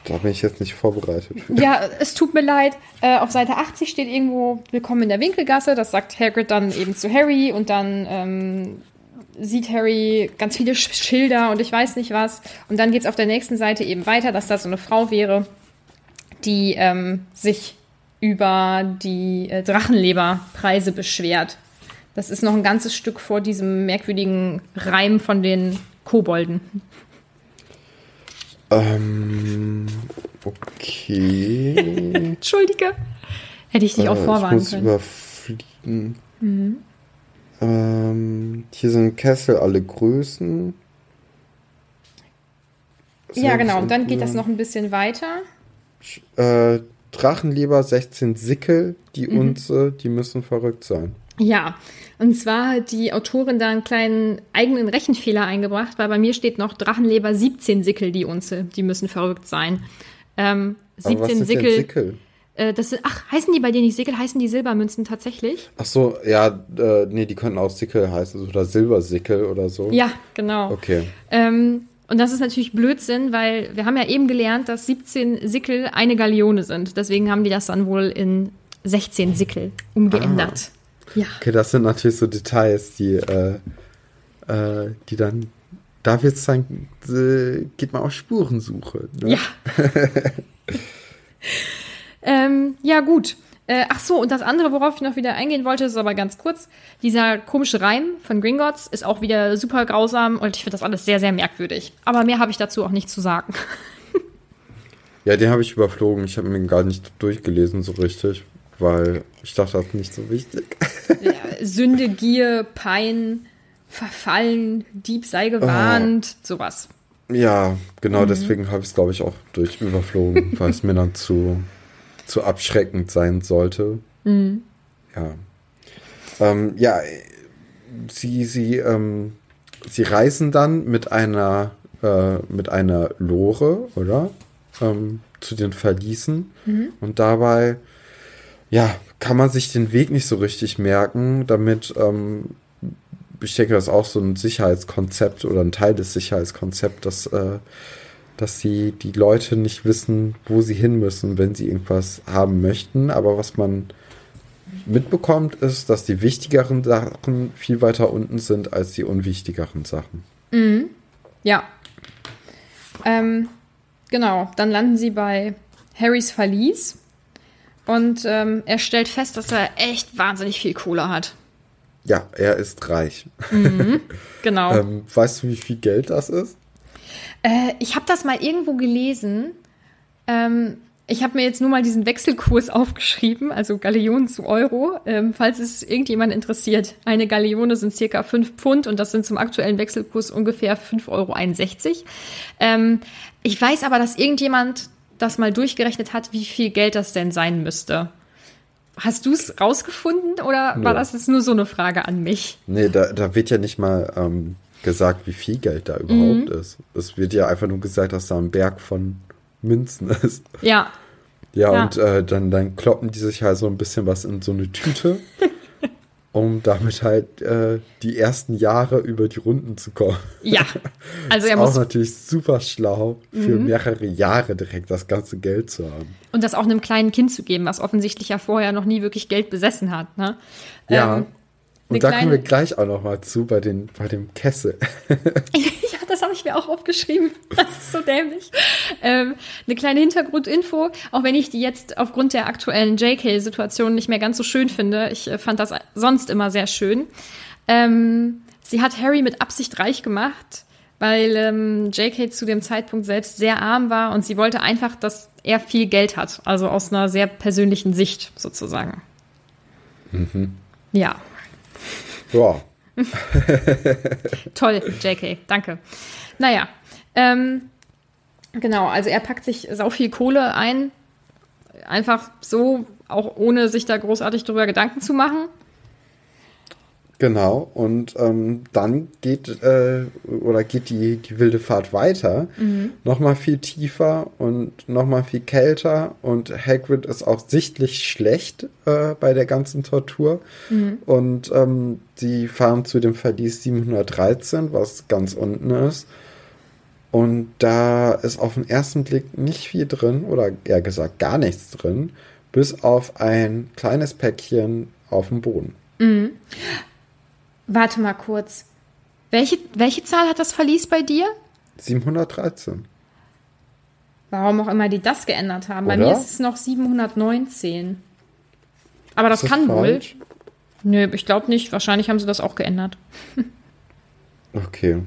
Da bin ich jetzt nicht vorbereitet. Ja, es tut mir leid. Äh, auf Seite 80 steht irgendwo Willkommen in der Winkelgasse. Das sagt Hagrid dann eben zu Harry und dann ähm, sieht Harry ganz viele Sch Schilder und ich weiß nicht was. Und dann geht es auf der nächsten Seite eben weiter, dass da so eine Frau wäre, die ähm, sich über die äh, Drachenleberpreise beschwert. Das ist noch ein ganzes Stück vor diesem merkwürdigen Reim von den Kobolden. Ähm, okay. Entschuldige. Hätte ich dich auch Äh, ich vorwarnen muss können. überfliegen. Ähm, hier sind Kessel alle Größen. Ja, genau. Und dann Selbst- geht das noch ein bisschen weiter. Äh, Drachenleber 16 Sickel, die Mhm. Unze, die müssen verrückt sein. Ja, und zwar hat die Autorin da einen kleinen eigenen Rechenfehler eingebracht, weil bei mir steht noch Drachenleber 17 Sickel die Unze. Die müssen verrückt sein. Ähm, Aber was 17 sind denn Sickel. Sickel? Äh, das sind, ach, heißen die bei dir nicht Sickel? Heißen die Silbermünzen tatsächlich? Ach so, ja, äh, nee, die könnten auch Sickel heißen oder Silbersickel oder so. Ja, genau. Okay. Ähm, und das ist natürlich Blödsinn, weil wir haben ja eben gelernt, dass 17 Sickel eine Galeone sind. Deswegen haben die das dann wohl in 16 Sickel umgeändert. Ja. Okay, das sind natürlich so Details, die, äh, äh, die dann, da wird es dann, äh, geht man auf Spurensuche. Ne? Ja. ähm, ja, gut. Äh, ach so, und das andere, worauf ich noch wieder eingehen wollte, ist aber ganz kurz. Dieser komische Reim von Gringotts ist auch wieder super grausam und ich finde das alles sehr, sehr merkwürdig. Aber mehr habe ich dazu auch nicht zu sagen. Ja, den habe ich überflogen. Ich habe mir gar nicht durchgelesen so richtig, weil ich dachte, das ist nicht so wichtig. Ja, Sünde, Gier, Pein, Verfallen, Dieb sei gewarnt, sowas. Ja, genau Mhm. deswegen habe ich es, glaube ich, auch durch überflogen, weil es mir dann zu, zu abschreckend sein sollte. Mhm. Ja. Ähm, ja, sie, sie, ähm, sie reisen dann mit einer, äh, mit einer Lore, oder? Ähm, zu den Verließen. Und dabei, ja, kann man sich den Weg nicht so richtig merken, damit, ähm, ich denke, das ist auch so ein Sicherheitskonzept oder ein Teil des Sicherheitskonzepts, dass, äh, dass die, die Leute nicht wissen, wo sie hin müssen, wenn sie irgendwas haben möchten. Aber was man mitbekommt, ist, dass die wichtigeren Sachen viel weiter unten sind als die unwichtigeren Sachen. Ja. Ähm, genau, dann landen sie bei Harrys Verlies und ähm, er stellt fest, dass er echt wahnsinnig viel Kohle hat. Ja, er ist reich. Genau. Ähm, weißt du, wie viel Geld das ist? Äh, ich habe das mal irgendwo gelesen. Ähm, ich habe mir jetzt nur mal diesen Wechselkurs aufgeschrieben, also Galeonen zu Euro, ähm, falls es irgendjemand interessiert. Eine Galeone sind circa 5 Pfund und das sind zum aktuellen Wechselkurs ungefähr 5,61 Euro. Ähm, ich weiß aber, dass irgendjemand das mal durchgerechnet hat, wie viel Geld das denn sein müsste. Hast du es rausgefunden oder war Nö. das jetzt nur so eine Frage an mich? Nee, da, da wird ja nicht mal ähm, gesagt, wie viel Geld da überhaupt ist. Es wird ja einfach nur gesagt, dass da ein Berg von Münzen ist. Ja, Ja, Ja. und äh, dann, dann kloppen die sich halt so ein bisschen was in so eine Tüte, um damit halt äh, die ersten Jahre über die Runden zu kommen. ja. Also er ist auch muss Mhm. natürlich super schlau, für mehrere Jahre direkt das ganze Geld zu haben. Und das auch einem kleinen Kind zu geben, was offensichtlich ja vorher noch nie wirklich Geld besessen hat. Ne? Ja. Ähm, und da kommen kleine- wir gleich auch noch mal zu bei, den, bei dem Kessel. ja, das habe ich mir auch aufgeschrieben. Das ist so dämlich. Ähm, eine kleine Hintergrundinfo, auch wenn ich die jetzt aufgrund der aktuellen JK-Situation nicht mehr ganz so schön finde. Ich äh, fand das sonst immer sehr schön. Ähm, sie hat Harry mit Absicht reich gemacht, weil ähm, JK zu dem Zeitpunkt selbst sehr arm war und sie wollte einfach, dass er viel Geld hat. Also aus einer sehr persönlichen Sicht sozusagen. Ja. Ja. Toll, JK, danke. Naja, ähm, genau, also er packt sich sau viel Kohle ein, einfach so, auch ohne sich da großartig drüber Gedanken zu machen. Genau, und ähm, dann geht äh, oder geht die, die wilde Fahrt weiter, nochmal viel tiefer und nochmal viel kälter und Hagrid ist auch sichtlich schlecht äh, bei der ganzen Tortur. Und ähm, sie fahren zu dem Verlies 713, was ganz unten ist. Und da ist auf den ersten Blick nicht viel drin oder eher gesagt gar nichts drin, bis auf ein kleines Päckchen auf dem Boden. Warte mal kurz. Welche, welche Zahl hat das Verlies bei dir? 713. Warum auch immer die das geändert haben. Bei Oder? mir ist es noch 719. Aber das, das kann falsch? wohl. Nö, ich glaube nicht. Wahrscheinlich haben sie das auch geändert. Okay.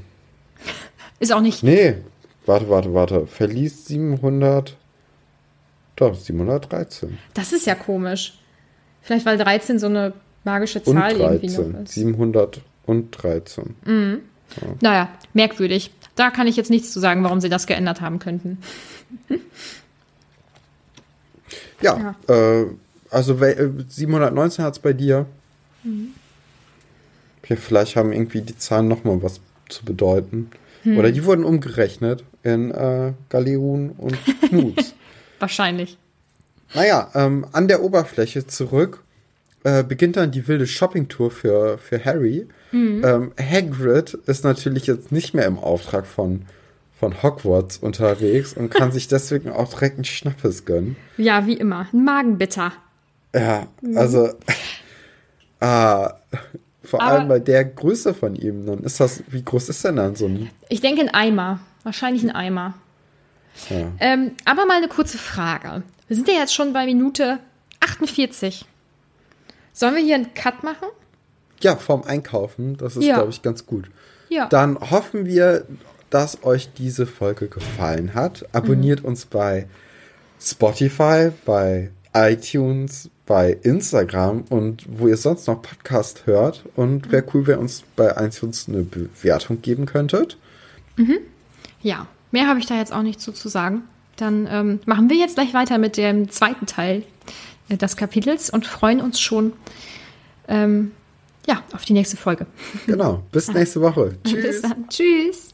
Ist auch nicht. Nee, warte, warte, warte. Verlies 700. Doch, 713. Das ist ja komisch. Vielleicht weil 13 so eine magische Und Zahl irgendwie 13. noch ist. 713. Naja, merkwürdig. Da kann ich jetzt nichts zu sagen, warum sie das geändert haben könnten. Ja, Äh, also wel- äh, 719 hat es bei dir. Okay, vielleicht haben irgendwie die Zahlen nochmal was zu bedeuten. Oder die wurden umgerechnet in äh, Galerun und Knuts. Wahrscheinlich. naja, ähm, an der Oberfläche zurück äh, beginnt dann die wilde Shoppingtour für, für Harry. Ähm, Hagrid ist natürlich jetzt nicht mehr im Auftrag von, von Hogwarts unterwegs und kann sich deswegen auch direkt einen Schnappes gönnen. Ja, wie immer. Ein Magenbitter. Ja, also ah, vor Aber- allem bei der Größe von ihm, dann ist das, wie groß ist denn dann so ein Ich denke ein Eimer. Wahrscheinlich ein Eimer. ja. Ähm, aber mal eine kurze Frage. Wir sind ja jetzt schon bei Minute 48. Sollen wir hier einen Cut machen? ja, vorm Einkaufen, das ist, Ja. glaube ich, ganz gut. Ja. Dann hoffen wir, dass euch diese Folge gefallen hat. Abonniert Mhm. uns bei Spotify, bei iTunes, bei Instagram und wo ihr sonst noch Podcast hört. Und wäre cool, wenn ihr uns bei iTunes eine Bewertung geben könntet. Ja, mehr habe ich da jetzt auch nicht zu, zu sagen. Dann ähm, machen wir jetzt gleich weiter mit dem zweiten Teil des Kapitels und freuen uns schon ähm, ja, auf die nächste Folge. Genau. Bis nächste Woche. Bis Tschüss. dann. Tschüss.